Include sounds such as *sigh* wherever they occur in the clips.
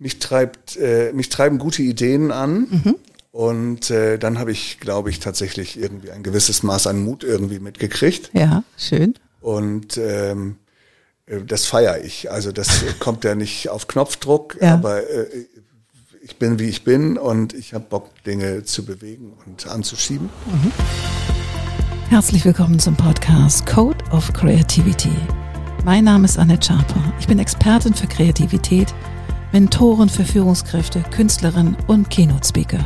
mich treibt, äh, mich treiben gute Ideen an. Mhm. Und äh, dann habe ich, glaube ich, tatsächlich irgendwie ein gewisses Maß an Mut irgendwie mitgekriegt. Ja, schön. Und ähm, äh, das feiere ich. Also das *laughs* kommt ja nicht auf Knopfdruck, ja. aber äh, ich bin wie ich bin und ich habe Bock, Dinge zu bewegen und anzuschieben. Mhm. Herzlich willkommen zum Podcast Code of Creativity. Mein Name ist Annette Schaper. Ich bin Expertin für Kreativität, Mentorin für Führungskräfte, Künstlerin und Keynote-Speaker.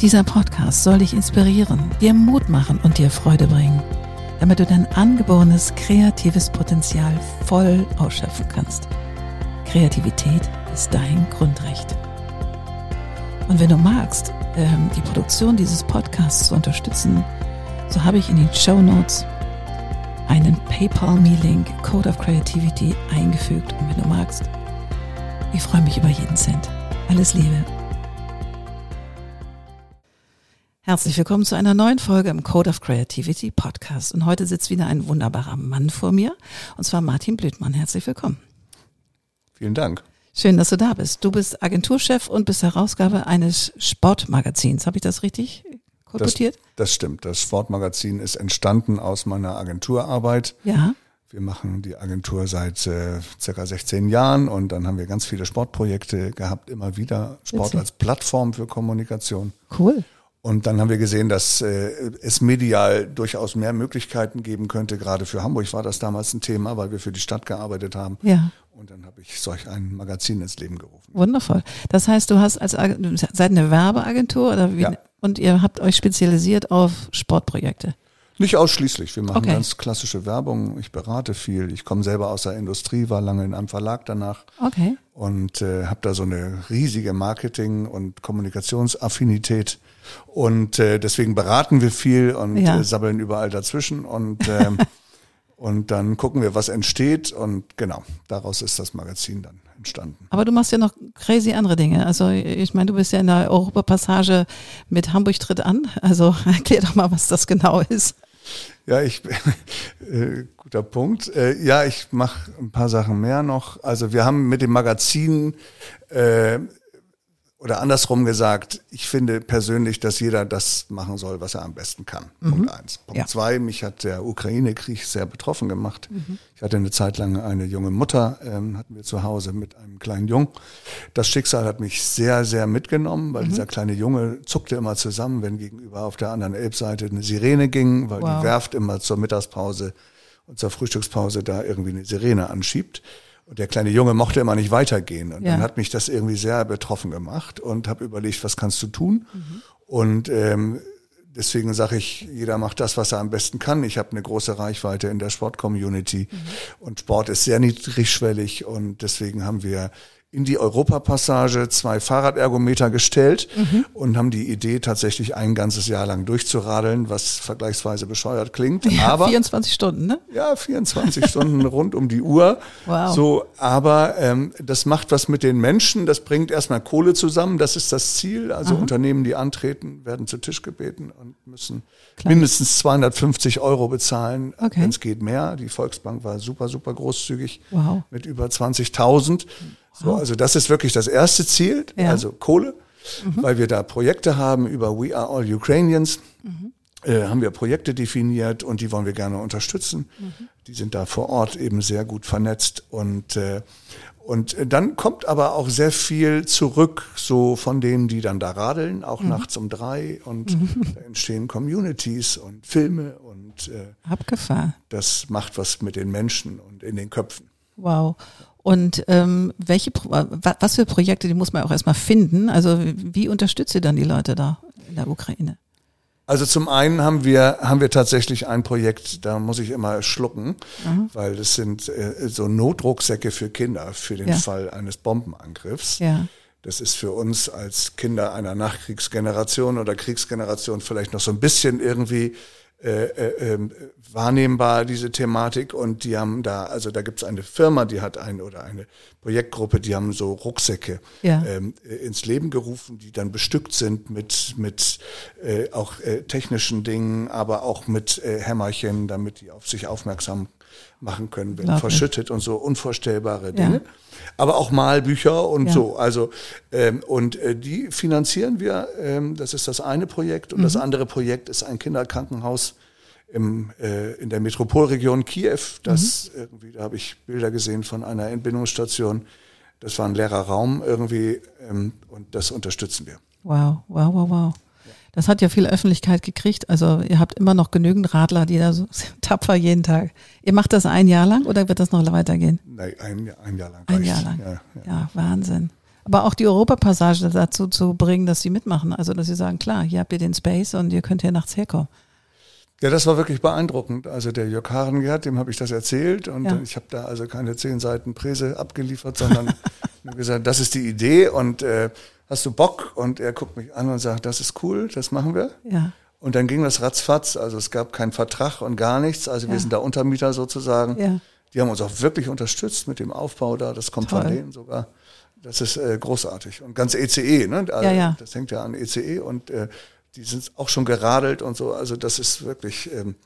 Dieser Podcast soll dich inspirieren, dir Mut machen und dir Freude bringen, damit du dein angeborenes kreatives Potenzial voll ausschöpfen kannst. Kreativität ist dein Grundrecht. Und wenn du magst, ähm, die Produktion dieses Podcasts zu unterstützen, so habe ich in den Show Notes einen PayPal-Me-Link Code of Creativity eingefügt. Und wenn du magst, ich freue mich über jeden Cent. Alles Liebe. Herzlich willkommen zu einer neuen Folge im Code of Creativity Podcast. Und heute sitzt wieder ein wunderbarer Mann vor mir, und zwar Martin Blüthmann. Herzlich willkommen. Vielen Dank. Schön, dass du da bist. Du bist Agenturchef und bist Herausgaber eines Sportmagazins. Habe ich das richtig kolportiert? Das, das stimmt. Das Sportmagazin ist entstanden aus meiner Agenturarbeit. Ja. Wir machen die Agentur seit äh, circa 16 Jahren und dann haben wir ganz viele Sportprojekte gehabt, immer wieder Sport Witzig. als Plattform für Kommunikation. Cool. Und dann haben wir gesehen, dass äh, es medial durchaus mehr Möglichkeiten geben könnte. Gerade für Hamburg war das damals ein Thema, weil wir für die Stadt gearbeitet haben. Ja. Und dann habe ich solch ein Magazin ins Leben gerufen. Wundervoll. Das heißt, du hast als seid eine Werbeagentur oder wie? Ja. Und ihr habt euch spezialisiert auf Sportprojekte. Nicht ausschließlich. Wir machen okay. ganz klassische Werbung. Ich berate viel. Ich komme selber aus der Industrie, war lange in einem Verlag danach. Okay. Und äh, habe da so eine riesige Marketing- und Kommunikationsaffinität. Und äh, deswegen beraten wir viel und ja. äh, sabbeln überall dazwischen und ähm, *laughs* und dann gucken wir, was entsteht und genau, daraus ist das Magazin dann entstanden. Aber du machst ja noch crazy andere Dinge. Also ich meine, du bist ja in der Europapassage mit Hamburg tritt an. Also *laughs* erklär doch mal, was das genau ist. Ja, ich *laughs* äh, guter Punkt. Äh, ja, ich mache ein paar Sachen mehr noch. Also wir haben mit dem Magazin äh, oder andersrum gesagt, ich finde persönlich, dass jeder das machen soll, was er am besten kann. Mhm. Punkt eins. Punkt ja. zwei, mich hat der Ukraine-Krieg sehr betroffen gemacht. Mhm. Ich hatte eine Zeit lang eine junge Mutter, ähm, hatten wir zu Hause mit einem kleinen Jungen. Das Schicksal hat mich sehr, sehr mitgenommen, weil mhm. dieser kleine Junge zuckte immer zusammen, wenn gegenüber auf der anderen Elbseite eine Sirene ging, weil wow. die Werft immer zur Mittagspause und zur Frühstückspause da irgendwie eine Sirene anschiebt. Und der kleine Junge mochte immer nicht weitergehen. Und ja. dann hat mich das irgendwie sehr betroffen gemacht und habe überlegt, was kannst du tun? Mhm. Und ähm, deswegen sage ich, jeder macht das, was er am besten kann. Ich habe eine große Reichweite in der Sport-Community mhm. und Sport ist sehr niedrigschwellig und deswegen haben wir in die Europapassage zwei Fahrradergometer gestellt mhm. und haben die Idee tatsächlich ein ganzes Jahr lang durchzuradeln, was vergleichsweise bescheuert klingt. Ja, aber 24 Stunden, ne? Ja, 24 Stunden *laughs* rund um die Uhr. Wow. So, aber ähm, das macht was mit den Menschen. Das bringt erstmal Kohle zusammen. Das ist das Ziel. Also Aha. Unternehmen, die antreten, werden zu Tisch gebeten und müssen Klar. mindestens 250 Euro bezahlen, okay. wenn es geht mehr. Die Volksbank war super, super großzügig wow. mit über 20.000. So, also das ist wirklich das erste Ziel, ja. also Kohle, mhm. weil wir da Projekte haben über We Are All Ukrainians. Mhm. Äh, haben wir Projekte definiert und die wollen wir gerne unterstützen. Mhm. Die sind da vor Ort eben sehr gut vernetzt und äh, und dann kommt aber auch sehr viel zurück, so von denen, die dann da radeln, auch mhm. nachts um drei und mhm. da entstehen Communities und Filme und äh, Abgefahren. Das macht was mit den Menschen und in den Köpfen. Wow. Und ähm, welche, was für Projekte, die muss man auch erstmal finden. Also wie unterstützt ihr dann die Leute da in der Ukraine? Also zum einen haben wir haben wir tatsächlich ein Projekt, da muss ich immer schlucken, mhm. weil das sind äh, so Notrucksäcke für Kinder für den ja. Fall eines Bombenangriffs. Ja. Das ist für uns als Kinder einer Nachkriegsgeneration oder Kriegsgeneration vielleicht noch so ein bisschen irgendwie äh, äh, ähm, wahrnehmbar, diese Thematik. Und die haben da, also da gibt es eine Firma, die hat ein oder eine Projektgruppe, die haben so Rucksäcke ja. ähm, ins Leben gerufen, die dann bestückt sind mit, mit äh, auch äh, technischen Dingen, aber auch mit äh, Hämmerchen, damit die auf sich aufmerksam machen können, wenn verschüttet und so unvorstellbare Dinge. Aber auch Malbücher und Ja. so. Also ähm, und äh, die finanzieren wir. Ähm, das ist das eine Projekt und Mhm. das andere Projekt ist ein Kinderkrankenhaus im, äh, in der Metropolregion Kiew. Das Mhm. irgendwie, da habe ich Bilder gesehen von einer Entbindungsstation. Das war ein leerer Raum irgendwie ähm, und das unterstützen wir. Wow, wow, wow, wow. Das hat ja viel Öffentlichkeit gekriegt. Also ihr habt immer noch genügend Radler, die da so *laughs* tapfer jeden Tag. Ihr macht das ein Jahr lang oder wird das noch weitergehen? Nein, ein, Jahr- ein Jahr lang. Ein reicht. Jahr lang. Ja, ja. Ja, Wahnsinn. Aber auch die Europapassage dazu zu bringen, dass sie mitmachen. Also dass sie sagen, klar, hier habt ihr den Space und ihr könnt hier nachts herkommen. Ja, das war wirklich beeindruckend. Also der Jörg Harengert, dem habe ich das erzählt und Ja. ich habe da also keine zehn Seiten Präse abgeliefert, sondern *laughs* nur gesagt, das ist die Idee und äh, hast du Bock? Und er guckt mich an und sagt, das ist cool, das machen wir. Ja, Und dann ging das ratzfatz. Also es gab keinen Vertrag und gar nichts. Also wir Ja. sind da Untermieter sozusagen. ja. Die haben uns auch wirklich unterstützt mit dem Aufbau da. Das kommt Toll. von denen sogar. Das ist äh, großartig. Und ganz ECE, ne? Also, Ja, ja. Das hängt ja an ECE und äh, die sind auch schon geradelt und so. Also das ist wirklich ähm,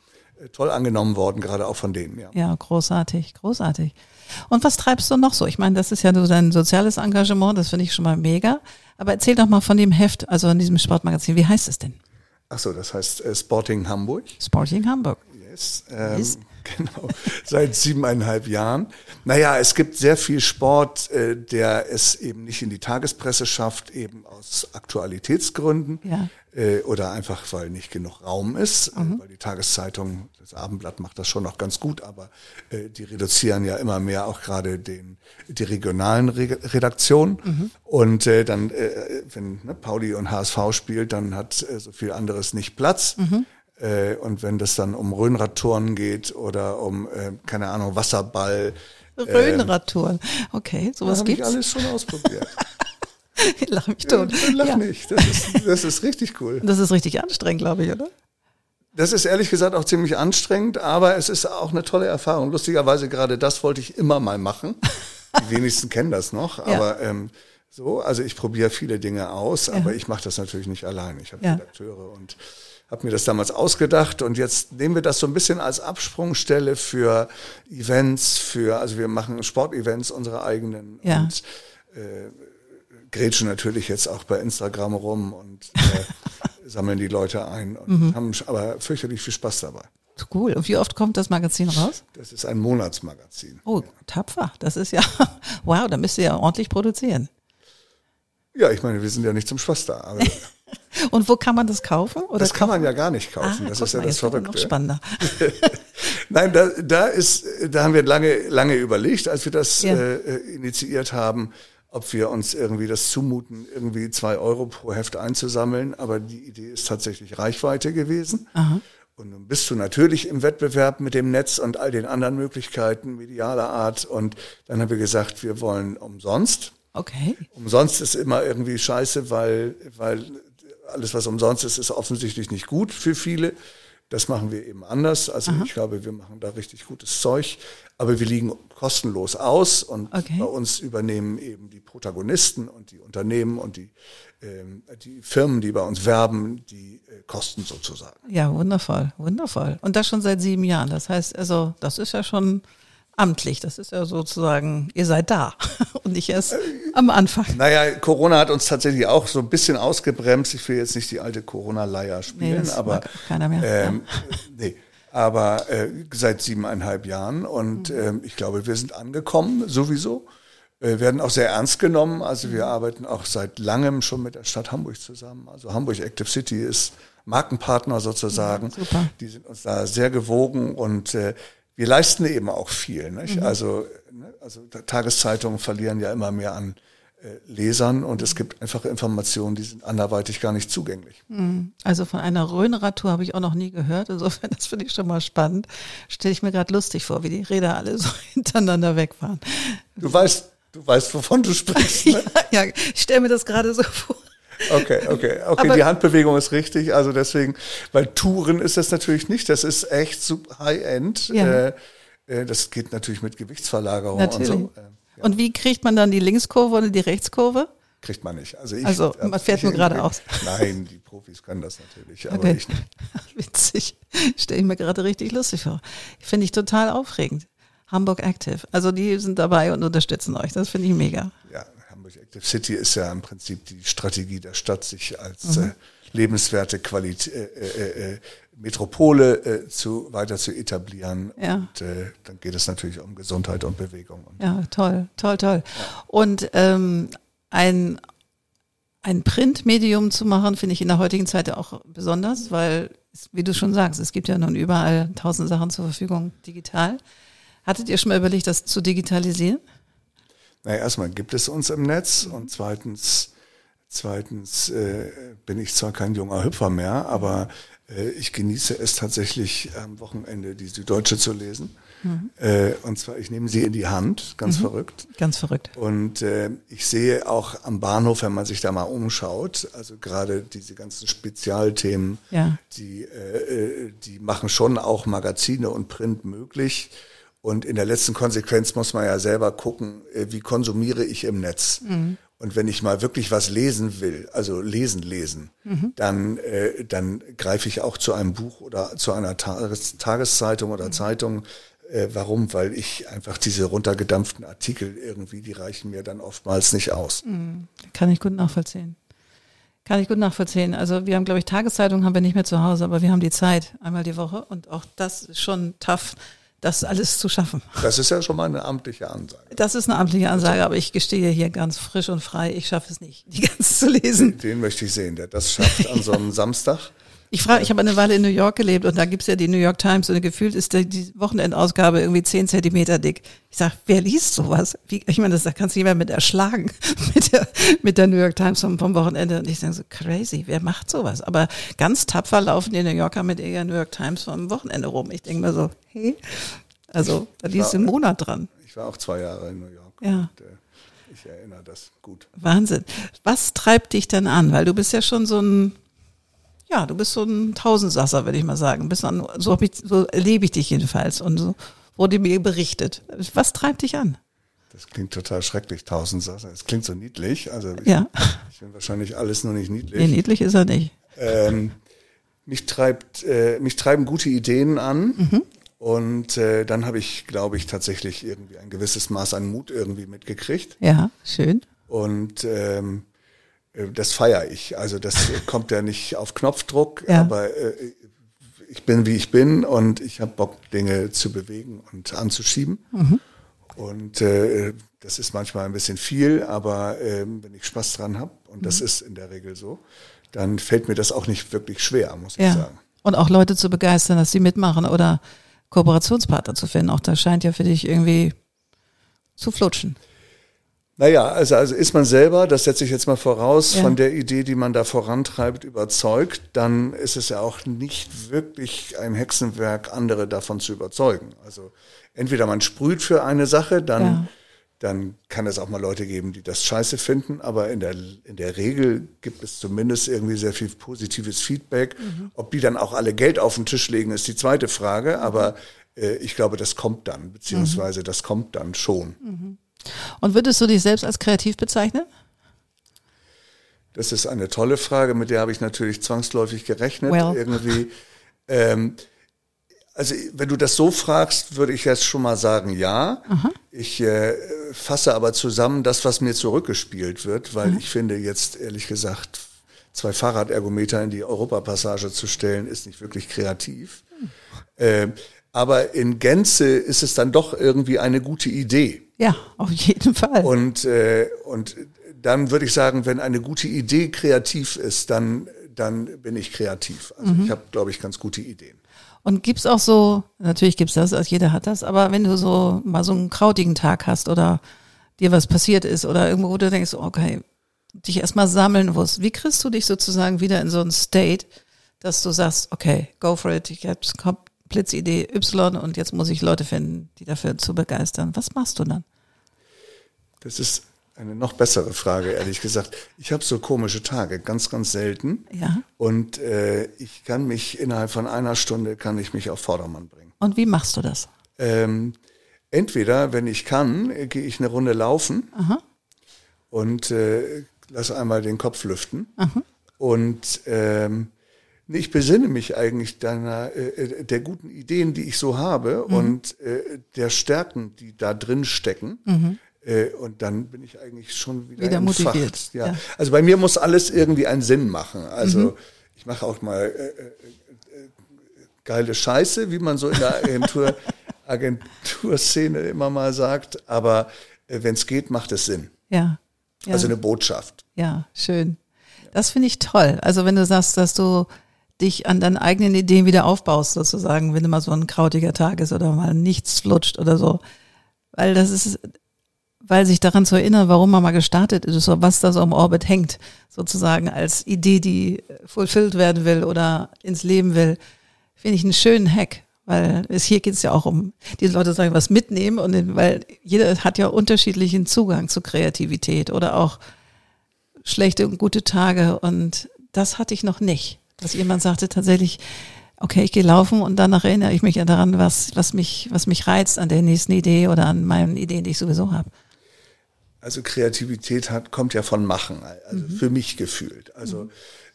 toll angenommen worden, gerade auch von denen, ja. Ja, großartig, großartig. Und was treibst du noch so? Ich meine, das ist ja so dein soziales Engagement, das finde ich schon mal mega. Aber erzähl doch mal von dem Heft, also in diesem Sportmagazin. Wie heißt es denn? Ach so, das heißt äh, Sporting Hamburg. Sporting Hamburg. Yes. Ähm, Yes. *laughs* Genau, seit siebeneinhalb Jahren. Naja, es gibt sehr viel Sport, äh, der es eben nicht in die Tagespresse schafft, eben aus Aktualitätsgründen Ja. äh, oder einfach, weil nicht genug Raum ist, äh, weil die Tageszeitung, das Abendblatt macht das schon noch ganz gut, aber äh, die reduzieren ja immer mehr auch gerade den die regionalen Re Redaktionen und äh, dann, äh, wenn ne, Pauli und HSV spielt, dann hat äh, so viel anderes nicht Platz. Äh, und wenn das dann um Röhnradtouren geht oder um, äh, keine Ahnung, Wasserball, Röhnradtouren. Okay, sowas habe ich gibt's. alles schon ausprobiert. *laughs* Ich lach mich tot. Äh, Lach Ja. nicht, das ist, das ist richtig cool. Das ist richtig anstrengend, glaube ich, oder? Das ist ehrlich gesagt auch ziemlich anstrengend, aber es ist auch eine tolle Erfahrung. Lustigerweise gerade das wollte ich immer mal machen. Die *laughs* wenigsten kennen das noch, Ja. aber ähm, so, also ich probiere viele Dinge aus, aber ich mache das natürlich nicht allein. Ich habe Ja. Redakteure und habe mir das damals ausgedacht und jetzt nehmen wir das so ein bisschen als Absprungstelle für Events, für, also wir machen Sportevents, unsere eigenen Ja. und äh, grätschen natürlich jetzt auch bei Instagram rum und äh, *laughs* sammeln die Leute ein und Mhm. haben aber fürchterlich viel Spaß dabei. Cool. Und wie oft kommt das Magazin raus? Das ist ein Monatsmagazin. Oh, tapfer. Das ist ja, *laughs* wow, da müsst ihr ja ordentlich produzieren. Ja, ich meine, wir sind ja nicht zum Spaß da. *laughs* Und wo kann man das kaufen? Oder das kann man ja gar nicht kaufen. Ah, das ist ja mal, das wird Noch Verrückte. spannender. *laughs* Nein, da, da ist, da haben wir lange, lange überlegt, als wir das Ja. äh, initiiert haben, ob wir uns irgendwie das zumuten, irgendwie zwei Euro pro Heft einzusammeln. Aber die Idee ist tatsächlich Reichweite gewesen. Und nun bist du natürlich im Wettbewerb mit dem Netz und all den anderen Möglichkeiten medialer Art. Und dann haben wir gesagt, wir wollen umsonst. Okay. Umsonst ist immer irgendwie scheiße, weil, weil alles, was umsonst ist, ist offensichtlich nicht gut für viele. Das machen wir eben anders. Also ich glaube, wir machen da richtig gutes Zeug, aber wir liegen kostenlos aus und Okay. bei uns übernehmen eben die Protagonisten und die Unternehmen und die, ähm, die Firmen, die bei uns werben, die äh, Kosten sozusagen. Ja, wundervoll, wundervoll. Und das schon seit sieben Jahren. Das heißt, also, das ist ja schon amtlich. Das ist ja sozusagen, ihr seid da *laughs* und nicht erst am Anfang. Naja, Corona hat uns tatsächlich auch so ein bisschen ausgebremst. Ich will jetzt nicht die alte Corona-Leier spielen, das aber keiner mehr. Ähm, *laughs* nee, aber äh, seit siebeneinhalb Jahren Mhm. und ähm, ich glaube, wir sind angekommen sowieso. Äh, werden auch sehr ernst genommen. Also Mhm. wir arbeiten auch seit langem schon mit der Stadt Hamburg zusammen. Also Hamburg Active City ist Markenpartner sozusagen. Ja, super. Die sind uns da sehr gewogen und äh, wir leisten eben auch viel. Nicht? Mhm. Also, ne, also Tageszeitungen verlieren ja immer mehr an äh, Lesern und es gibt einfache Informationen, die sind anderweitig gar nicht zugänglich. Also von einer Röhnradtour habe ich auch noch nie gehört. Insofern, *laughs* das finde ich schon mal spannend. Stelle ich mir gerade lustig vor, wie die Räder alle *laughs* so hintereinander wegfahren. Du weißt, du weißt, wovon du sprichst. *laughs* Ne? Ja, ich stelle mir das gerade so vor. Okay, okay, okay. Aber- die Handbewegung ist richtig. Also deswegen, weil Touren ist das natürlich nicht. Das ist echt super High-End. Ja. Äh, äh, das geht natürlich mit Gewichtsverlagerung Natürlich. und so. Äh, ja, Und wie kriegt man dann die Linkskurve oder die Rechtskurve? kriegt man nicht. Also, ich, Also, man fährt nur geradeaus. Nein, die Profis können das natürlich, aber Okay. ich nicht. *laughs* Witzig. Stelle ich mir gerade richtig lustig vor. Finde ich total aufregend. Hamburg Active. Also die sind dabei und unterstützen euch. Das finde ich mega. Ja, Hamburg Active City ist ja im Prinzip die Strategie der Stadt, sich als mhm. äh, lebenswerte Qualität, äh, äh, äh, Metropole äh, zu, weiter zu etablieren. Ja. Und äh, dann geht es natürlich um Gesundheit und Bewegung. Und ja, toll, toll, toll. Ja. Und ähm, ein, ein Printmedium zu machen, finde ich in der heutigen Zeit auch besonders, weil, wie du schon sagst, es gibt ja nun überall tausend Sachen zur Verfügung digital. Hattet ihr schon mal überlegt, das zu digitalisieren? Naja, erstmal gibt es uns im Netz und zweitens, zweitens äh, bin ich zwar kein junger Hüpfer mehr, aber äh, ich genieße es tatsächlich am Wochenende die Süddeutsche zu lesen. Mhm. Äh, und zwar, ich nehme sie in die Hand, ganz mhm. verrückt. Ganz verrückt. Und äh, ich sehe auch am Bahnhof, wenn man sich da mal umschaut, also gerade diese ganzen Spezialthemen, ja. die, äh, äh die machen schon auch Magazine und Print möglich. Und in der letzten Konsequenz muss man ja selber gucken, äh, wie konsumiere ich im Netz. Mhm. Und wenn ich mal wirklich was lesen will, also lesen, lesen, mhm. dann, äh, dann greife ich auch zu einem Buch oder zu einer Tages Tageszeitung oder mhm. Zeitung. Äh, warum? Weil ich einfach diese runtergedampften Artikel irgendwie, die reichen mir dann oftmals nicht aus. Mhm. Kann ich gut nachvollziehen. Kann ich gut nachvollziehen. Also wir haben, glaube ich, Tageszeitungen haben wir nicht mehr zu Hause, aber wir haben die Zeit einmal die Woche und auch das ist schon tough das alles zu schaffen. Das ist ja schon mal eine amtliche Ansage. Das ist eine amtliche Ansage, aber ich gestehe hier ganz frisch und frei, ich schaffe es nicht, die *laughs* ganz zu lesen. Den, den möchte ich sehen, der das schafft an so einem Samstag. Ich frage, ich habe eine Weile in New York gelebt und da gibt's ja die New York Times und gefühlt ist die Wochenendausgabe irgendwie zehn Zentimeter dick. Ich sag, wer liest sowas? Wie, ich meine, das da kannst du jemand mit erschlagen *laughs* mit der, mit der New York Times vom, vom Wochenende. Und ich denke so, crazy, wer macht sowas? Aber ganz tapfer laufen die New Yorker mit ihrer New York Times vom Wochenende rum. Ich denke mir so, hey, also da liest du einen Monat dran. Ich war auch zwei Jahre in New York. Ja. Und, äh, ich erinnere das gut. Wahnsinn. Was treibt dich denn an? Weil du bist ja schon so ein ja, du bist so ein Tausendsasser, würde ich mal sagen. Bist an, so, ich, so erlebe ich dich jedenfalls und so wurde mir berichtet. Was treibt dich an? Das klingt total schrecklich, Tausendsasser. Es klingt so niedlich. Also ich, ja. ich bin wahrscheinlich alles nur nicht niedlich. Nee, niedlich ist er nicht. Ähm, mich treibt, äh, mich treiben gute Ideen an. Mhm. Und äh, dann habe ich, glaube ich, tatsächlich irgendwie ein gewisses Maß an Mut irgendwie mitgekriegt. Ja, schön. Und ähm, äh, das feiere ich. Also das *laughs* kommt ja nicht auf Knopfdruck, ja. aber äh, ich bin wie ich bin und ich habe Bock, Dinge zu bewegen und anzuschieben. Mhm. Und äh, das ist manchmal ein bisschen viel, aber äh, wenn ich Spaß dran habe, und mhm. das ist in der Regel so, dann fällt mir das auch nicht wirklich schwer, muss ja. ich sagen. Und auch Leute zu begeistern, dass sie mitmachen oder Kooperationspartner zu finden. Auch das scheint ja für dich irgendwie zu flutschen. Naja, also, also ist man selber, das setze ich jetzt mal voraus, ja. von der Idee, die man da vorantreibt, überzeugt, dann ist es ja auch nicht wirklich ein Hexenwerk, andere davon zu überzeugen. Also entweder man sprüht für eine Sache, dann, ja. dann kann es auch mal Leute geben, die das scheiße finden, aber in der, in der Regel gibt es zumindest irgendwie sehr viel positives Feedback. Mhm. Ob die dann auch alle Geld auf den Tisch legen, ist die zweite Frage, aber äh, ich glaube, das kommt dann, beziehungsweise mhm. das kommt dann schon. Mhm. Und würdest du dich selbst als kreativ bezeichnen? Das ist eine tolle Frage, mit der habe ich natürlich zwangsläufig gerechnet. Well. Irgendwie. Ähm, also wenn du das so fragst, würde ich jetzt schon mal sagen, ja. Aha. Ich äh, fasse aber zusammen das, was mir zurückgespielt wird, weil mhm. ich finde jetzt ehrlich gesagt, zwei Fahrradergometer in die Europapassage zu stellen, ist nicht wirklich kreativ. Mhm. Äh, aber in Gänze ist es dann doch irgendwie eine gute Idee. Ja, auf jeden Fall. Und, äh, und dann würde ich sagen, wenn eine gute Idee kreativ ist, dann, dann bin ich kreativ. Also mhm. ich habe, glaube ich, ganz gute Ideen. Und gibt's auch so, natürlich gibt's das, also jeder hat das, aber wenn du so mal so einen krautigen Tag hast oder dir was passiert ist oder irgendwo, wo du denkst, okay, dich erstmal sammeln musst, wie kriegst du dich sozusagen wieder in so ein State, dass du sagst, okay, go for it, ich hab's, Blitzidee Y und jetzt muss ich Leute finden, die dafür zu begeistern. Was machst du dann? Das ist eine noch bessere Frage, ehrlich gesagt. Ich habe so komische Tage, ganz, ganz selten. Ja. Und äh, ich kann mich innerhalb von einer Stunde kann ich mich auf Vordermann bringen. Und wie machst du das? Ähm, entweder, wenn ich kann, äh, gehe ich eine Runde laufen Aha. und äh, lasse einmal den Kopf lüften. Aha. Und ähm, ich besinne mich eigentlich deiner, äh, der guten Ideen, die ich so habe mhm. und äh, der Stärken, die da drin stecken. Mhm. Äh, und dann bin ich eigentlich schon wieder, wieder motiviert. Ja. ja. Also bei mir muss alles irgendwie einen Sinn machen. Also mhm. ich mache auch mal äh, äh, geile Scheiße, wie man so in der Agentur, *laughs* Agenturszene immer mal sagt. Aber wenn es geht, macht es Sinn. Ja. ja. Also eine Botschaft. Ja, schön. Das finde ich toll. Also wenn du sagst, dass du dich an deinen eigenen Ideen wieder aufbaust, sozusagen, wenn mal so ein krautiger Tag ist oder mal nichts flutscht oder so. Weil das ist, weil sich daran zu erinnern, warum man mal gestartet ist, was da so im Orbit hängt, sozusagen als Idee, die fulfilled werden will oder ins Leben will, finde ich einen schönen Hack. Weil es hier geht es ja auch um, die Leute sagen, was mitnehmen und weil jeder hat ja unterschiedlichen Zugang zu Kreativität oder auch schlechte und gute Tage und das hatte ich noch nicht dass jemand sagte tatsächlich, okay, ich gehe laufen und danach erinnere ich mich ja daran, was, was, mich, was mich reizt an der nächsten Idee oder an meinen Ideen, die ich sowieso habe. Also Kreativität hat, kommt ja von Machen, also mhm. für mich gefühlt. Also mhm.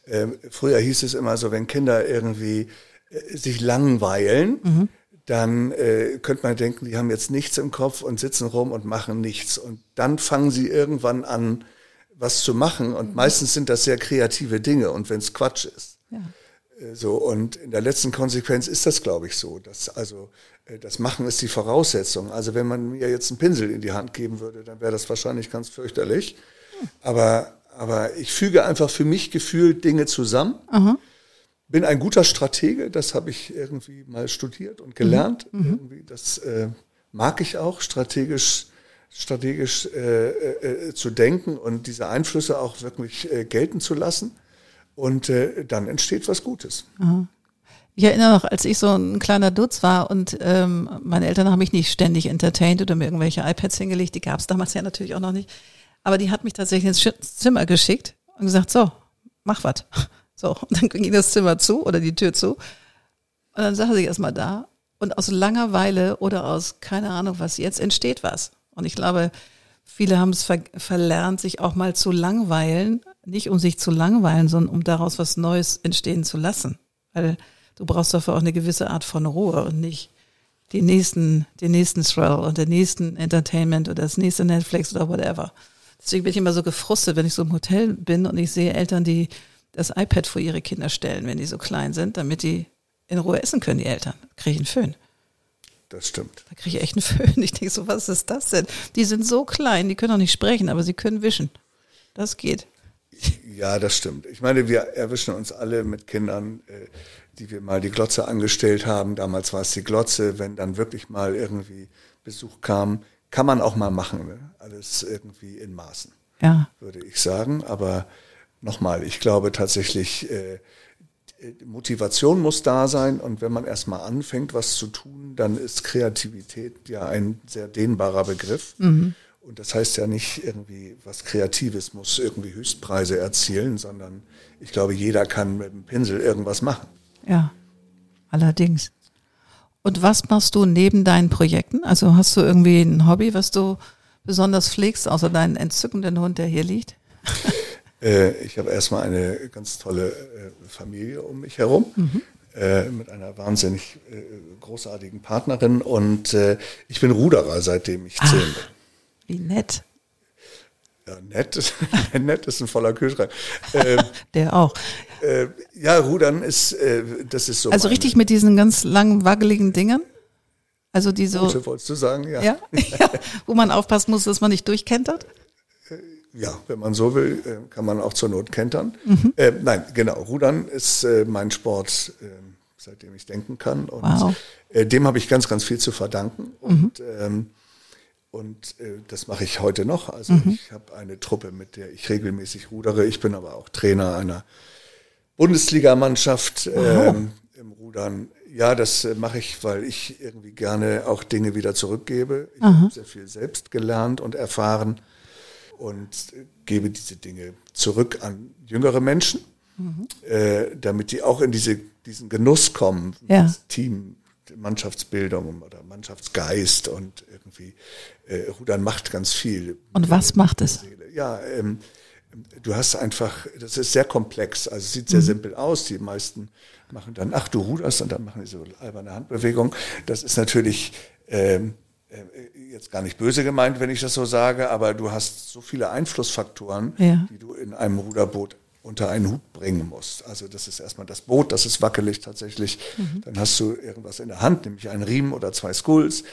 ähm, früher hieß es immer so, wenn Kinder irgendwie äh, sich langweilen, mhm. dann äh, könnte man denken, die haben jetzt nichts im Kopf und sitzen rum und machen nichts. Und dann fangen sie irgendwann an, was zu machen. Und mhm. meistens sind das sehr kreative Dinge. Und wenn es Quatsch ist, ja. Äh, so, und in der letzten Konsequenz ist das, glaube ich, so. Dass, also, äh, das Machen ist die Voraussetzung. Also, wenn man mir jetzt einen Pinsel in die Hand geben würde, dann wäre das wahrscheinlich ganz fürchterlich. Hm. Aber, aber ich füge einfach für mich gefühlt Dinge zusammen. Aha. Bin ein guter Stratege, das habe ich irgendwie mal studiert und gelernt. Mhm. mhm. Irgendwie, das äh, mag ich auch, strategisch, strategisch äh, äh, zu denken und diese Einflüsse auch wirklich äh, gelten zu lassen. Und äh, dann entsteht was Gutes. Aha. Ich erinnere noch, als ich so ein kleiner Dutz war und ähm, meine Eltern haben mich nicht ständig entertained oder mir irgendwelche iPads hingelegt, die gab es damals ja natürlich auch noch nicht. Aber die hat mich tatsächlich ins Zimmer geschickt und gesagt, so, mach was. *laughs* So, und dann ging das Zimmer zu oder die Tür zu. Und dann saß ich erstmal da und aus Langeweile oder aus keine Ahnung was, jetzt entsteht was. Und ich glaube, viele haben es ver verlernt, sich auch mal zu langweilen nicht um sich zu langweilen, sondern um daraus was Neues entstehen zu lassen. Weil du brauchst dafür auch eine gewisse Art von Ruhe und nicht den nächsten, den nächsten Thrill und den nächsten Entertainment oder das nächste Netflix oder whatever. Deswegen bin ich immer so gefrustet, wenn ich so im Hotel bin und ich sehe Eltern, die das iPad vor ihre Kinder stellen, wenn die so klein sind, damit die in Ruhe essen können, die Eltern. Kriege ich einen Föhn. Das stimmt. Da kriege ich echt einen Föhn. Ich denke so, was ist das denn? Die sind so klein, die können auch nicht sprechen, aber sie können wischen. Das geht. Ja, das stimmt. Ich meine, wir erwischen uns alle mit Kindern, äh, die wir mal die Glotze angestellt haben. Damals war es die Glotze. Wenn dann wirklich mal irgendwie Besuch kam, kann man auch mal machen. Ne? Alles irgendwie in Maßen, ja. würde ich sagen. Aber nochmal, ich glaube tatsächlich, äh, Motivation muss da sein und wenn man erstmal anfängt, was zu tun, dann ist Kreativität ja ein sehr dehnbarer Begriff. Mhm. Und das heißt ja nicht irgendwie was Kreatives muss irgendwie Höchstpreise erzielen, sondern ich glaube, jeder kann mit dem Pinsel irgendwas machen. Ja, allerdings. Und was machst du neben deinen Projekten? Also hast du irgendwie ein Hobby, was du besonders pflegst, außer deinen entzückenden Hund, der hier liegt? *laughs* äh, ich habe erstmal eine ganz tolle äh, Familie um mich herum. Mhm. Äh, mit einer wahnsinnig äh, großartigen Partnerin und äh, ich bin Ruderer, seitdem ich zehn bin. Wie nett. Ja, nett. *laughs* nett ist ein voller Kühlschrank. *laughs* Ähm, Der auch. Äh, ja, Rudern ist, äh, das ist so. Also meine. richtig mit diesen ganz langen, wackeligen Dingern? Also die so. Gute, wolltest du sagen, ja. ja. *laughs* ja. Wo man aufpassen muss, dass man nicht durchkentert? Äh, ja, wenn man so will, äh, kann man auch zur Not kentern. Mhm. Äh, nein, genau. Rudern ist äh, mein Sport, ähm, seitdem ich denken kann. Und wow. dem habe ich ganz, ganz viel zu verdanken. Und mhm. ähm, und äh, das mache ich heute noch. Also mhm. ich habe eine Truppe, mit der ich regelmäßig rudere. Ich bin aber auch Trainer einer Bundesligamannschaft ähm, im Rudern. Ja, das äh, mache ich, weil ich irgendwie gerne auch Dinge wieder zurückgebe. Ich habe sehr viel selbst gelernt und erfahren und gebe diese Dinge zurück an jüngere Menschen, mhm. äh, damit die auch in diese, diesen Genuss kommen, ja. Team Mannschaftsbildung oder Mannschaftsgeist und irgendwie äh, Rudern macht ganz viel. Und was macht es? Ja, ähm, du hast einfach, das ist sehr komplex. Also es sieht sehr mhm. simpel aus. Die meisten machen dann, ach, du ruderst und dann machen die so alberne Handbewegung. Das ist natürlich ähm, äh, jetzt gar nicht böse gemeint, wenn ich das so sage, aber du hast so viele Einflussfaktoren, ja. die du in einem Ruderboot unter einen Hut bringen musst. Also das ist erstmal das Boot, das ist wackelig tatsächlich. Mhm. Dann hast du irgendwas in der Hand, nämlich einen Riemen oder zwei Skulls.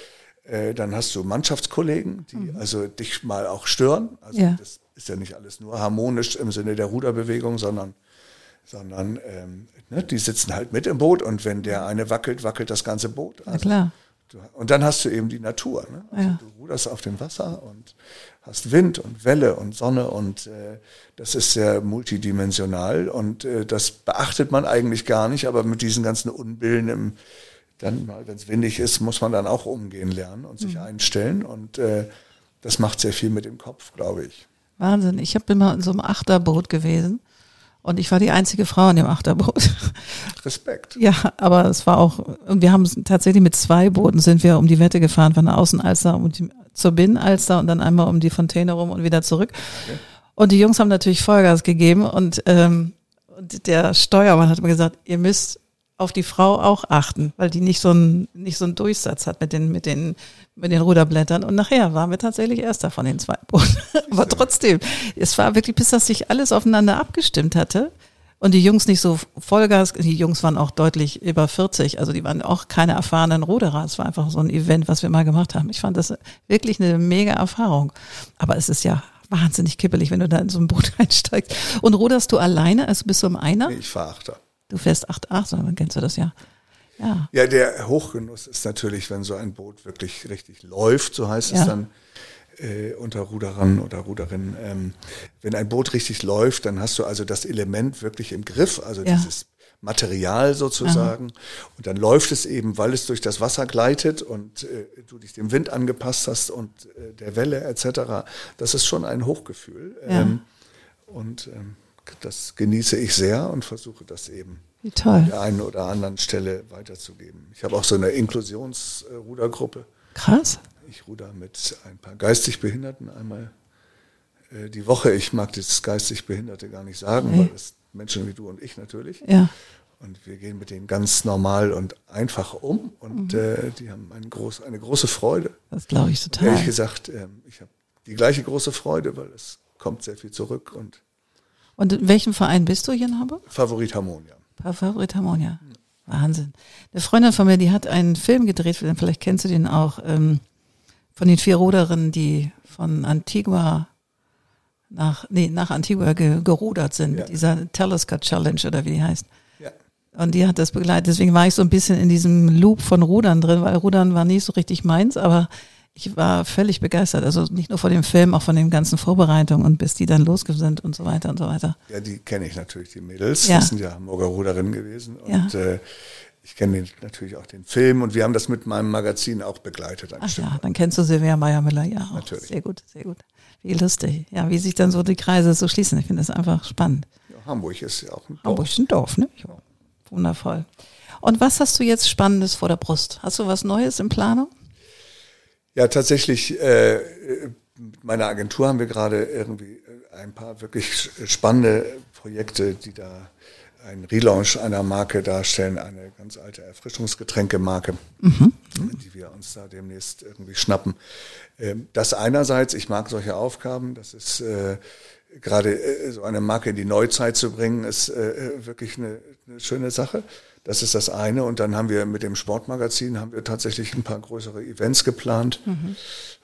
Äh, dann hast du Mannschaftskollegen, die mhm. also dich mal auch stören. Also ja. das ist ja nicht alles nur harmonisch im Sinne der Ruderbewegung, sondern sondern ähm, ne, die sitzen halt mit im Boot und wenn der eine wackelt, wackelt das ganze Boot. Also, klar. Und dann hast du eben die Natur. Ne? Also ja. Du ruderst auf dem Wasser und hast Wind und Welle und Sonne und äh, das ist sehr multidimensional und äh, das beachtet man eigentlich gar nicht, aber mit diesen ganzen Unbillen im dann mal, wenn es windig ist, muss man dann auch umgehen lernen und sich mhm. einstellen und äh, das macht sehr viel mit dem Kopf, glaube ich. Wahnsinn. Ich habe immer in so einem Achterboot gewesen und ich war die einzige Frau in dem Achterboot. *laughs* Respekt. Ja, aber es war auch, und wir haben tatsächlich mit zwei Booten sind wir um die Wette gefahren, von der Außenalster um die, zur Binnenalster und dann einmal um die Fontäne rum und wieder zurück. Okay. Und die Jungs haben natürlich Vollgas gegeben und, ähm, und der Steuermann hat mir gesagt, ihr müsst auf die Frau auch achten, weil die nicht so einen nicht so einen Durchsatz hat mit den mit den mit den Ruderblättern und nachher waren wir tatsächlich erster von den zwei Booten. *laughs* Aber trotzdem, es war wirklich bis das sich alles aufeinander abgestimmt hatte und die Jungs nicht so Vollgas, die Jungs waren auch deutlich über 40, also die waren auch keine erfahrenen Ruderer, es war einfach so ein Event, was wir mal gemacht haben. Ich fand das wirklich eine mega Erfahrung, aber es ist ja wahnsinnig kippelig, wenn du da in so ein Boot *laughs* einsteigst. Und ruderst du alleine, also bist du im Einer? Ich fahre Achter. Du fährst 8,8, dann kennst du das ja. Ja. ja, der Hochgenuss ist natürlich, wenn so ein Boot wirklich richtig läuft, so heißt ja. es dann äh, unter Ruderern oder Ruderinnen. Ähm, wenn ein Boot richtig läuft, dann hast du also das Element wirklich im Griff, also ja. dieses Material sozusagen. Aha. Und dann läuft es eben, weil es durch das Wasser gleitet und äh, du dich dem Wind angepasst hast und äh, der Welle etc. Das ist schon ein Hochgefühl. Ähm, und ähm, das genieße ich sehr und versuche das eben toll. an der einen oder anderen Stelle weiterzugeben. Ich habe auch so eine Inklusionsrudergruppe. Krass. Ich ruder mit ein paar geistig Behinderten einmal äh, die Woche. Ich mag das geistig Behinderte gar nicht sagen, okay. weil es Menschen wie du und ich natürlich. Ja. Und wir gehen mit denen ganz normal und einfach um. Und mhm. äh, die haben eine, groß, eine große Freude. Das glaube ich total. Ehrlich gesagt, äh, ich habe die gleiche große Freude, weil es kommt sehr viel zurück und und in welchem Verein bist du hier in Hamburg? Favorit Harmonia. Favorit Harmonia. Wahnsinn. Eine Freundin von mir, die hat einen Film gedreht, vielleicht kennst du den auch, ähm, von den vier Ruderinnen, die von Antigua nach, nee, nach Antigua ge, gerudert sind, ja. dieser Telescope Challenge oder wie die heißt. Ja. Und die hat das begleitet. Deswegen war ich so ein bisschen in diesem Loop von Rudern drin, weil Rudern war nicht so richtig meins, aber ich war völlig begeistert. Also nicht nur von dem Film, auch von den ganzen Vorbereitungen und bis die dann losgegangen sind und so weiter und so weiter. Ja, die kenne ich natürlich, die Mädels. Ja. Das sind ja Hamburger Ruderinnen gewesen. Und ja. äh, ich kenne natürlich auch den Film und wir haben das mit meinem Magazin auch begleitet. Ach ja, dann kennst du Silvia Meyer-Müller, ja. Auch. Natürlich. Sehr gut, sehr gut. Wie lustig. Ja, wie sich dann so die Kreise so schließen. Ich finde das einfach spannend. Ja, Hamburg ist ja auch ein Dorf. Hamburg ist ein Dorf, ne? Ja. Wundervoll. Und was hast du jetzt Spannendes vor der Brust? Hast du was Neues in Planung? Ja, tatsächlich, äh, mit meiner Agentur haben wir gerade irgendwie äh, ein paar wirklich spannende Projekte, die da einen Relaunch einer Marke darstellen, eine ganz alte Erfrischungsgetränkemarke, mhm. die wir uns da demnächst irgendwie schnappen. Ähm, das einerseits, ich mag solche Aufgaben, das ist äh, gerade äh, so eine Marke in die Neuzeit zu bringen, ist äh, wirklich eine, eine schöne Sache. Das ist das eine. Und dann haben wir mit dem Sportmagazin haben wir tatsächlich ein paar größere Events geplant mhm.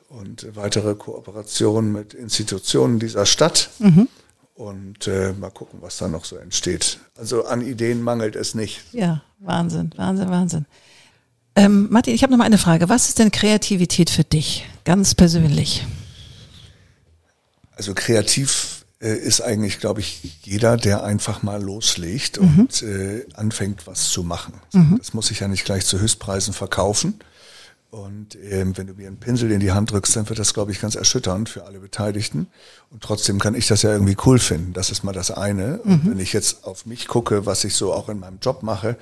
und weitere Kooperationen mit Institutionen dieser Stadt. Mhm. Und äh, mal gucken, was da noch so entsteht. Also an Ideen mangelt es nicht. Ja, Wahnsinn, Wahnsinn, Wahnsinn. Ähm, Martin, ich habe noch mal eine Frage. Was ist denn Kreativität für dich, ganz persönlich? Also kreativ ist eigentlich, glaube ich, jeder, der einfach mal loslegt mhm. und äh, anfängt, was zu machen. Mhm. Das muss ich ja nicht gleich zu Höchstpreisen verkaufen. Und ähm, wenn du mir einen Pinsel in die Hand drückst, dann wird das, glaube ich, ganz erschütternd für alle Beteiligten. Und trotzdem kann ich das ja irgendwie cool finden. Das ist mal das eine. Mhm. Und wenn ich jetzt auf mich gucke, was ich so auch in meinem Job mache,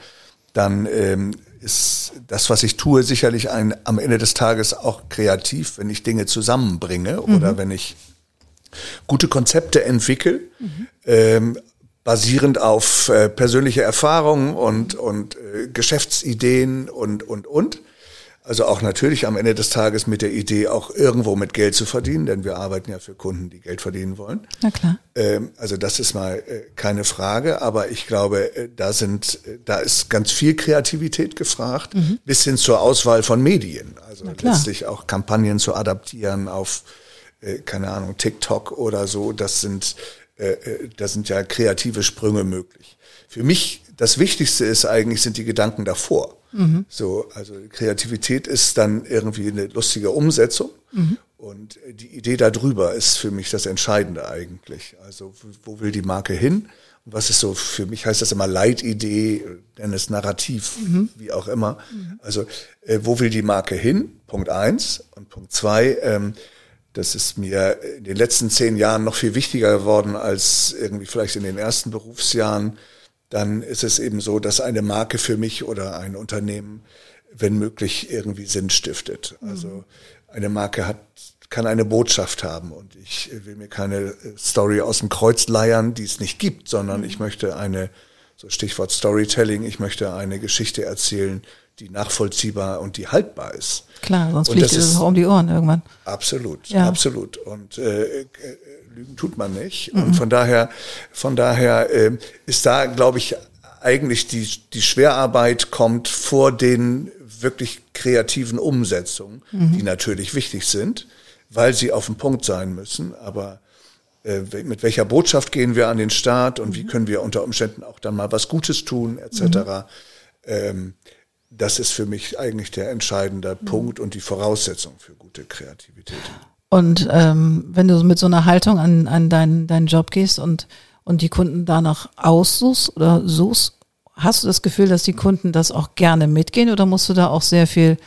dann ähm, ist das, was ich tue, sicherlich ein, am Ende des Tages auch kreativ, wenn ich Dinge zusammenbringe oder mhm. wenn ich gute Konzepte entwickle, mhm. ähm, basierend auf äh, persönliche Erfahrungen und, und äh, Geschäftsideen und, und, und. Also auch natürlich am Ende des Tages mit der Idee, auch irgendwo mit Geld zu verdienen, denn wir arbeiten ja für Kunden, die Geld verdienen wollen. Na klar. Ähm, also das ist mal äh, keine Frage, aber ich glaube, äh, da sind, äh, da ist ganz viel Kreativität gefragt, mhm. bis hin zur Auswahl von Medien. Also letztlich auch Kampagnen zu adaptieren auf, äh, keine Ahnung, TikTok oder so. Das sind, äh, äh, da sind ja kreative Sprünge möglich. Für mich das Wichtigste ist eigentlich sind die Gedanken davor. Mhm. So, also Kreativität ist dann irgendwie eine lustige Umsetzung. Mhm. Und die Idee darüber ist für mich das Entscheidende eigentlich. Also wo will die Marke hin? Und was ist so, für mich heißt das immer Leitidee, nenn es Narrativ, mhm. wie auch immer. Mhm. Also äh, wo will die Marke hin? Punkt eins. Und Punkt zwei, ähm, das ist mir in den letzten zehn Jahren noch viel wichtiger geworden als irgendwie vielleicht in den ersten Berufsjahren dann ist es eben so, dass eine Marke für mich oder ein Unternehmen, wenn möglich, irgendwie Sinn stiftet. Mhm. Also eine Marke hat kann eine Botschaft haben und ich will mir keine Story aus dem Kreuz leiern, die es nicht gibt, sondern mhm. ich möchte eine, so Stichwort Storytelling, ich möchte eine Geschichte erzählen, die nachvollziehbar und die haltbar ist. Klar, sonst fliegt es auch um die Ohren irgendwann. Absolut, ja. absolut. Und äh, Lügen tut man nicht. Mhm. Und von daher, von daher äh, ist da, glaube ich, eigentlich die, die Schwerarbeit kommt vor den wirklich kreativen Umsetzungen, mhm. die natürlich wichtig sind, weil sie auf dem Punkt sein müssen. Aber äh, mit welcher Botschaft gehen wir an den Start und mhm. wie können wir unter Umständen auch dann mal was Gutes tun, etc. Mhm. Ähm, das ist für mich eigentlich der entscheidende mhm. Punkt und die Voraussetzung für gute Kreativität. Und ähm, wenn du mit so einer Haltung an, an deinen, deinen Job gehst und, und die Kunden danach aussuchst oder suchst, hast du das Gefühl, dass die Kunden das auch gerne mitgehen oder musst du da auch sehr viel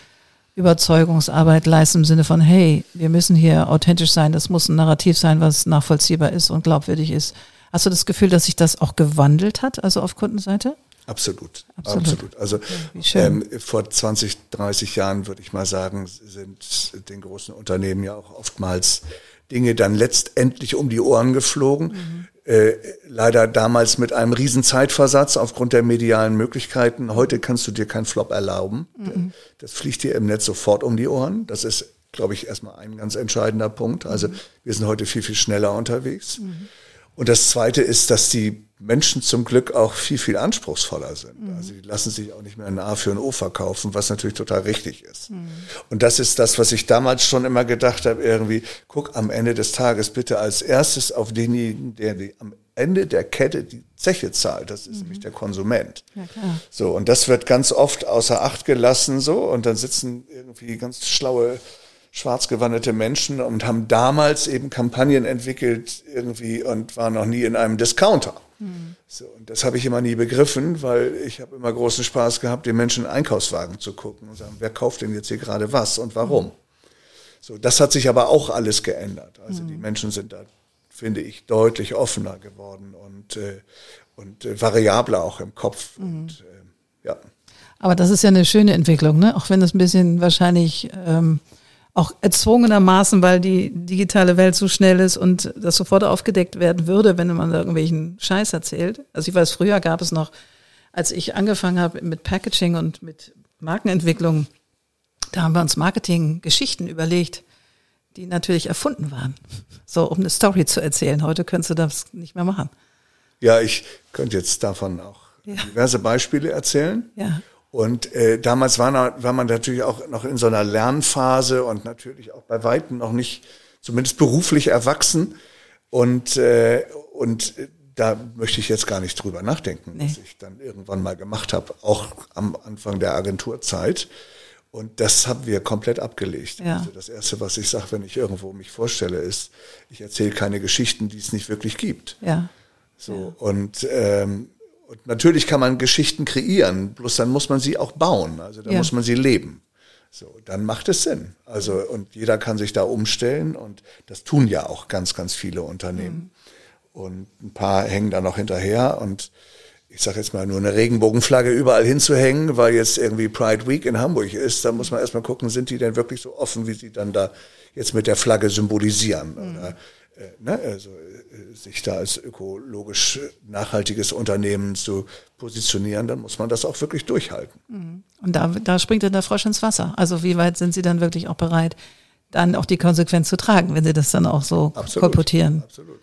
Überzeugungsarbeit leisten im Sinne von, hey, wir müssen hier authentisch sein, das muss ein Narrativ sein, was nachvollziehbar ist und glaubwürdig ist. Hast du das Gefühl, dass sich das auch gewandelt hat, also auf Kundenseite? Absolut, absolut. absolut. Also ähm, vor 20, 30 Jahren würde ich mal sagen, sind den großen Unternehmen ja auch oftmals Dinge dann letztendlich um die Ohren geflogen. Mhm. Äh, leider damals mit einem riesen Zeitversatz aufgrund der medialen Möglichkeiten. Heute kannst du dir keinen Flop erlauben. Mhm. Das fliegt dir im Netz sofort um die Ohren. Das ist, glaube ich, erstmal ein ganz entscheidender Punkt. Also mhm. wir sind heute viel, viel schneller unterwegs. Mhm. Und das Zweite ist, dass die Menschen zum Glück auch viel, viel anspruchsvoller sind. Mhm. Also die lassen sich auch nicht mehr ein A für ein O verkaufen, was natürlich total richtig ist. Mhm. Und das ist das, was ich damals schon immer gedacht habe, irgendwie, guck am Ende des Tages bitte als erstes auf denjenigen, der die, am Ende der Kette die Zeche zahlt. Das ist mhm. nämlich der Konsument. Ja, klar. So, und das wird ganz oft außer Acht gelassen so und dann sitzen irgendwie ganz schlaue schwarzgewandete Menschen und haben damals eben Kampagnen entwickelt irgendwie und waren noch nie in einem Discounter. Mhm. So, und das habe ich immer nie begriffen, weil ich habe immer großen Spaß gehabt, den Menschen in Einkaufswagen zu gucken und sagen, wer kauft denn jetzt hier gerade was und warum? Mhm. So, das hat sich aber auch alles geändert. Also mhm. die Menschen sind da, finde ich, deutlich offener geworden und, äh, und äh, variabler auch im Kopf. Mhm. Und, äh, ja. Aber das ist ja eine schöne Entwicklung, ne? Auch wenn das ein bisschen wahrscheinlich ähm, auch erzwungenermaßen, weil die digitale Welt so schnell ist und das sofort aufgedeckt werden würde, wenn man da irgendwelchen Scheiß erzählt. Also ich weiß, früher gab es noch, als ich angefangen habe mit Packaging und mit Markenentwicklung, da haben wir uns Marketing-Geschichten überlegt, die natürlich erfunden waren. So, um eine Story zu erzählen. Heute könntest du das nicht mehr machen. Ja, ich könnte jetzt davon auch ja. diverse Beispiele erzählen. Ja. Und äh, damals war, war man natürlich auch noch in so einer Lernphase und natürlich auch bei Weitem noch nicht, zumindest beruflich erwachsen. Und, äh, und da möchte ich jetzt gar nicht drüber nachdenken, nee. was ich dann irgendwann mal gemacht habe, auch am Anfang der Agenturzeit. Und das haben wir komplett abgelegt. Ja. Also das Erste, was ich sage, wenn ich irgendwo mich vorstelle, ist, ich erzähle keine Geschichten, die es nicht wirklich gibt. Ja. So, ja. und ähm, und natürlich kann man Geschichten kreieren, bloß dann muss man sie auch bauen. Also dann ja. muss man sie leben. So, dann macht es Sinn. Also, und jeder kann sich da umstellen und das tun ja auch ganz, ganz viele Unternehmen. Mhm. Und ein paar hängen da noch hinterher und ich sage jetzt mal, nur eine Regenbogenflagge überall hinzuhängen, weil jetzt irgendwie Pride Week in Hamburg ist, da muss man erstmal gucken, sind die denn wirklich so offen, wie sie dann da jetzt mit der Flagge symbolisieren? Mhm. Oder ne, also äh, sich da als ökologisch nachhaltiges Unternehmen zu positionieren, dann muss man das auch wirklich durchhalten. Mhm. Und da, da springt dann der Frosch ins Wasser. Also wie weit sind Sie dann wirklich auch bereit, dann auch die Konsequenz zu tragen, wenn Sie das dann auch so absolut, kolportieren? Absolut.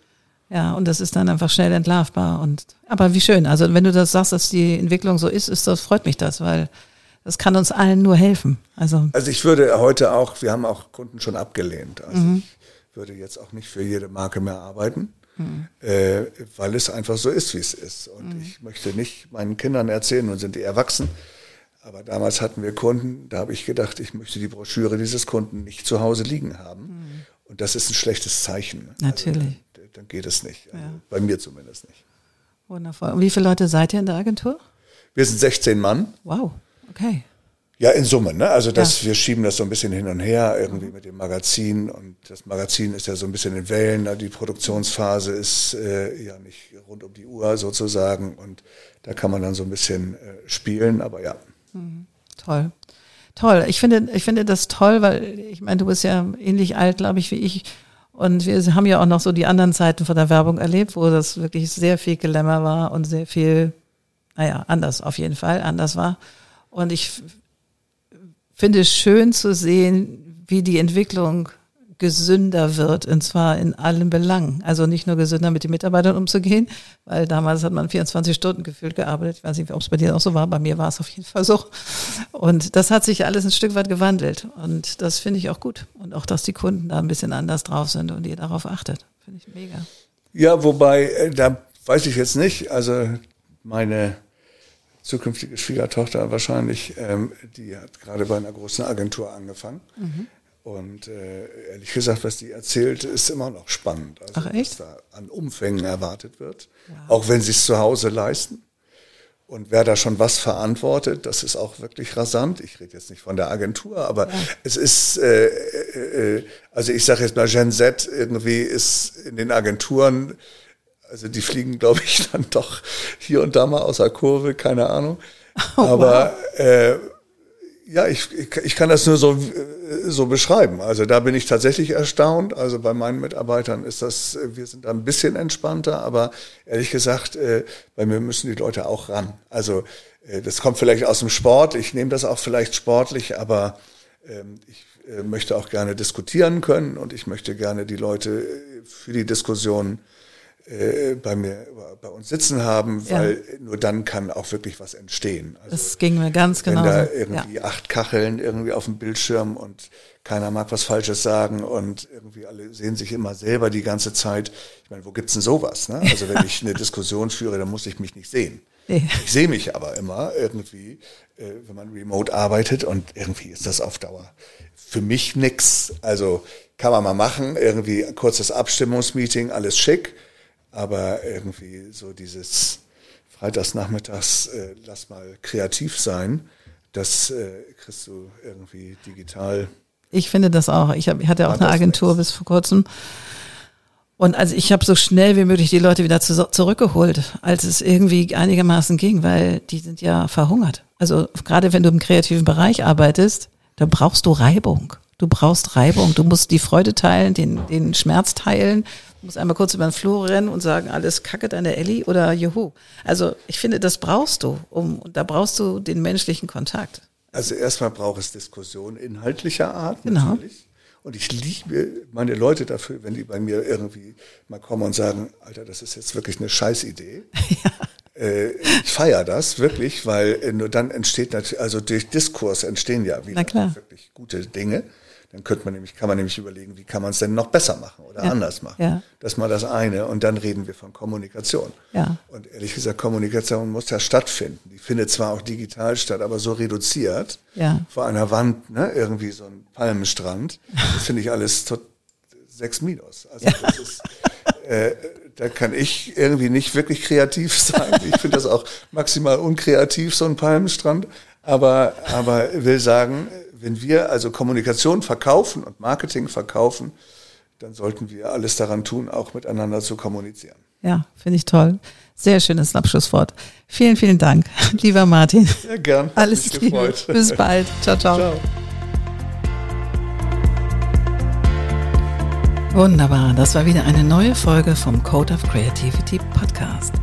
Ja, und das ist dann einfach schnell entlarvbar. Und aber wie schön. Also wenn du das sagst, dass die Entwicklung so ist, ist das freut mich das, weil das kann uns allen nur helfen. Also, also ich würde heute auch, wir haben auch Kunden schon abgelehnt. Also mhm. Ich würde jetzt auch nicht für jede Marke mehr arbeiten, mhm. äh, weil es einfach so ist, wie es ist. Und mhm. ich möchte nicht meinen Kindern erzählen, nun sind die erwachsen. Aber damals hatten wir Kunden, da habe ich gedacht, ich möchte die Broschüre dieses Kunden nicht zu Hause liegen haben. Mhm. Und das ist ein schlechtes Zeichen. Also Natürlich. Also, dann geht es nicht. Also ja. Bei mir zumindest nicht. Wundervoll. Und wie viele Leute seid ihr in der Agentur? Wir sind 16 Mann. Wow. Okay. Ja, in Summe, ne? Also das, ja. wir schieben das so ein bisschen hin und her irgendwie mit dem Magazin und das Magazin ist ja so ein bisschen in Wellen. Ne? Die Produktionsphase ist äh, ja nicht rund um die Uhr sozusagen und da kann man dann so ein bisschen äh, spielen, aber ja. Mhm. Toll. Toll. Ich finde, ich finde das toll, weil ich meine, du bist ja ähnlich alt, glaube ich, wie ich. Und wir haben ja auch noch so die anderen Zeiten von der Werbung erlebt, wo das wirklich sehr viel Gelämmer war und sehr viel, naja, anders auf jeden Fall, anders war. Und ich finde es schön zu sehen, wie die Entwicklung gesünder wird, und zwar in allen Belangen. Also nicht nur gesünder mit den Mitarbeitern umzugehen, weil damals hat man 24 Stunden gefühlt gearbeitet. Ich weiß nicht, ob es bei dir auch so war. Bei mir war es auf jeden Fall so. Und das hat sich alles ein Stück weit gewandelt. Und das finde ich auch gut. Und auch, dass die Kunden da ein bisschen anders drauf sind und ihr darauf achtet. Finde ich mega. Ja, wobei, äh, da weiß ich jetzt nicht. Also meine zukünftige Schwiegertochter wahrscheinlich, ähm, die hat gerade bei einer großen Agentur angefangen. Mhm. Und äh, ehrlich gesagt, was die erzählt, ist immer noch spannend. Also, Ach, echt? was da an Umfängen erwartet wird. Wow. Auch wenn sie es zu Hause leisten. Und wer da schon was verantwortet, das ist auch wirklich rasant. Ich rede jetzt nicht von der Agentur, aber ja. es ist, äh, äh, äh also ich sage jetzt mal, Gen Z irgendwie ist in den Agenturen also die fliegen, glaube ich, *laughs* dann doch hier und da mal aus der Kurve, keine Ahnung. Oh, Aber wow. äh, ja, ich, ich kann das nur so, so beschreiben. Also da bin ich tatsächlich erstaunt. Also bei meinen Mitarbeitern ist das, wir sind da ein bisschen entspannter, aber ehrlich gesagt, äh, bei mir müssen die Leute auch ran. Also äh, das kommt vielleicht aus dem Sport. Ich nehme das auch vielleicht sportlich, aber ähm, ich äh, möchte auch gerne diskutieren können und ich möchte gerne die Leute äh, für die Diskussion äh, bei mir, bei uns sitzen haben, weil ja. nur dann kann auch wirklich was entstehen. Also, das ging mir ganz genau. Wenn da irgendwie ja. acht Kacheln irgendwie auf dem Bildschirm und keiner mag was Falsches sagen und irgendwie alle sehen sich immer selber die ganze Zeit. Ich meine, wo gibt's denn sowas? Ne? Also wenn ich eine *laughs* Diskussion führe, dann muss ich mich nicht sehen. Nee. Ich sehe mich aber immer irgendwie, äh, wenn man remote arbeitet und irgendwie ist das auf Dauer für mich nix. Also kann man mal machen, irgendwie kurzes Abstimmungsmeeting, alles schick aber irgendwie so dieses Freitagsnachmittags, äh, lass mal kreativ sein, das äh, kriegst du irgendwie digital. Ich finde das auch. Ich, hab, ich hatte auch eine Agentur bis vor kurzem. Und also ich habe so schnell wie möglich die Leute wieder zu, zurückgeholt, als es irgendwie einigermaßen ging, weil die sind ja verhungert. Also gerade wenn du im kreativen Bereich arbeitest, da brauchst du Reibung. Du brauchst Reibung. Du musst die Freude teilen, den, den Schmerz teilen muss einmal kurz über den Flur rennen und sagen, alles kacke deine Elli oder juhu. Also ich finde, das brauchst du, um, da brauchst du den menschlichen Kontakt. Also erstmal braucht es Diskussion inhaltlicher Art genau. natürlich. Und ich liebe meine Leute dafür, wenn die bei mir irgendwie mal kommen und sagen, Alter, das ist jetzt wirklich eine Scheißidee. *laughs* ja. Äh, ich feiere das wirklich, weil äh, nur dann entsteht natürlich, also durch Diskurs entstehen ja wieder wirklich gute Dinge. Dann könnte man nämlich, kann man nämlich überlegen, wie kann man es denn noch besser machen oder ja. anders machen. Ja. Das ist mal das eine. Und dann reden wir von Kommunikation. Ja. Und ehrlich gesagt, Kommunikation muss ja stattfinden. Die findet zwar auch digital statt, aber so reduziert. Ja. Vor einer Wand, ne, irgendwie so ein Palmenstrand. *laughs* Das finde ich alles tot, sechs Minus. Also ja. das ist, äh, da kann ich irgendwie nicht wirklich kreativ sein. Ich finde das auch maximal unkreativ, so ein Palmenstrand. Aber, aber will sagen, wenn wir also Kommunikation verkaufen und Marketing verkaufen, dann sollten wir alles daran tun, auch miteinander zu kommunizieren. Ja, finde ich toll. Sehr schönes Abschlusswort. Vielen, vielen Dank, *laughs* lieber Martin. Sehr gern. *laughs* Alles Liebe. Bis bald. Ciao, ciao. ciao. Wunderbar, das war wieder eine neue Folge vom Code of Creativity Podcast.